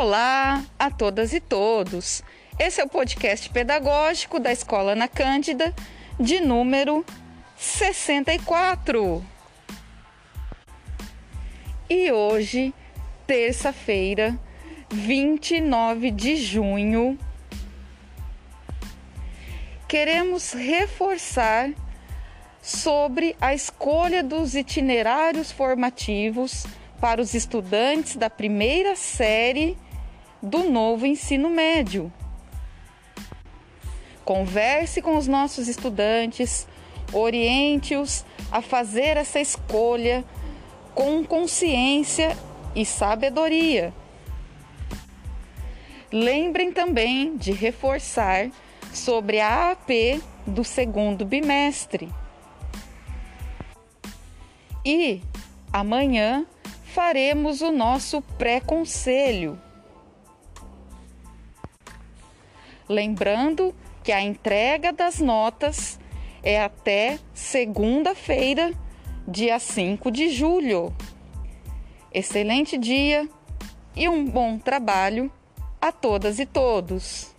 Olá a todas e todos. Esse é o podcast pedagógico da Escola Ana Cândida, de número 64. E hoje, terça-feira, 29 de junho, queremos reforçar sobre a escolha dos itinerários formativos para os estudantes da primeira série do novo ensino médio. Converse com os nossos estudantes, oriente-os a fazer essa escolha com consciência e sabedoria. Lembrem também de reforçar sobre a AP do segundo bimestre. E amanhã faremos o nosso pré-conselho. Lembrando que a entrega das notas é até segunda-feira, dia 5 de julho. Excelente dia e um bom trabalho a todas e todos.